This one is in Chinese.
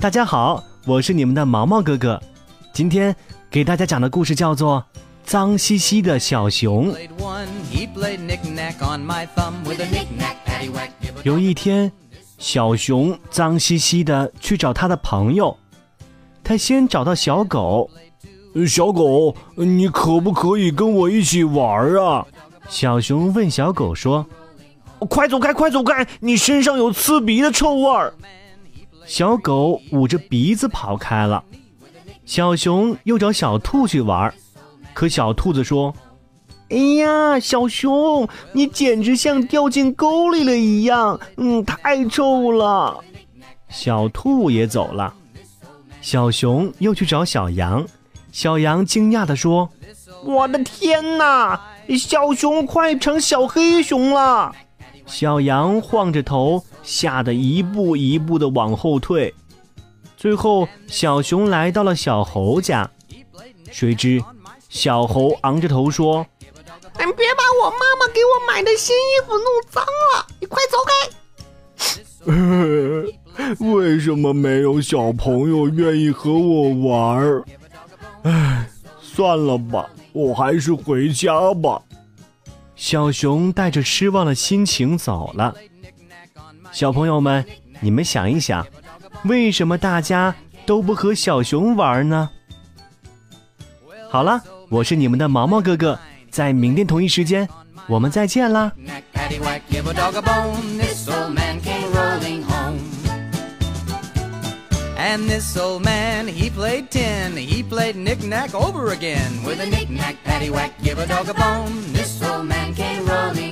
大家好，我是你们的毛毛哥哥。今天给大家讲的故事叫做《脏兮兮的小熊》。有一天，小熊脏兮兮的去找他的朋友。他先找到小狗，小狗，你可不可以跟我一起玩啊？小熊问小狗说：“快走开，快走开，你身上有刺鼻的臭味儿。”小狗捂着鼻子跑开了，小熊又找小兔去玩，可小兔子说：“哎呀，小熊，你简直像掉进沟里了一样，嗯，太臭了。”小兔也走了，小熊又去找小羊，小羊惊讶地说：“我的天哪，小熊快成小黑熊了！”小羊晃着头。吓得一步一步的往后退，最后小熊来到了小猴家，谁知小猴昂着头说：“你别把我妈妈给我买的新衣服弄脏了，你快走开！” 为什么没有小朋友愿意和我玩？唉，算了吧，我还是回家吧。小熊带着失望的心情走了。小朋友们，你们想一想，为什么大家都不和小熊玩呢？好了，我是你们的毛毛哥哥，在明天同一时间，我们再见啦。And this old man, he played tin, he played knick-knack over again. With a knick-knack, paddywhack, give a dog a bone, this old man came rolling.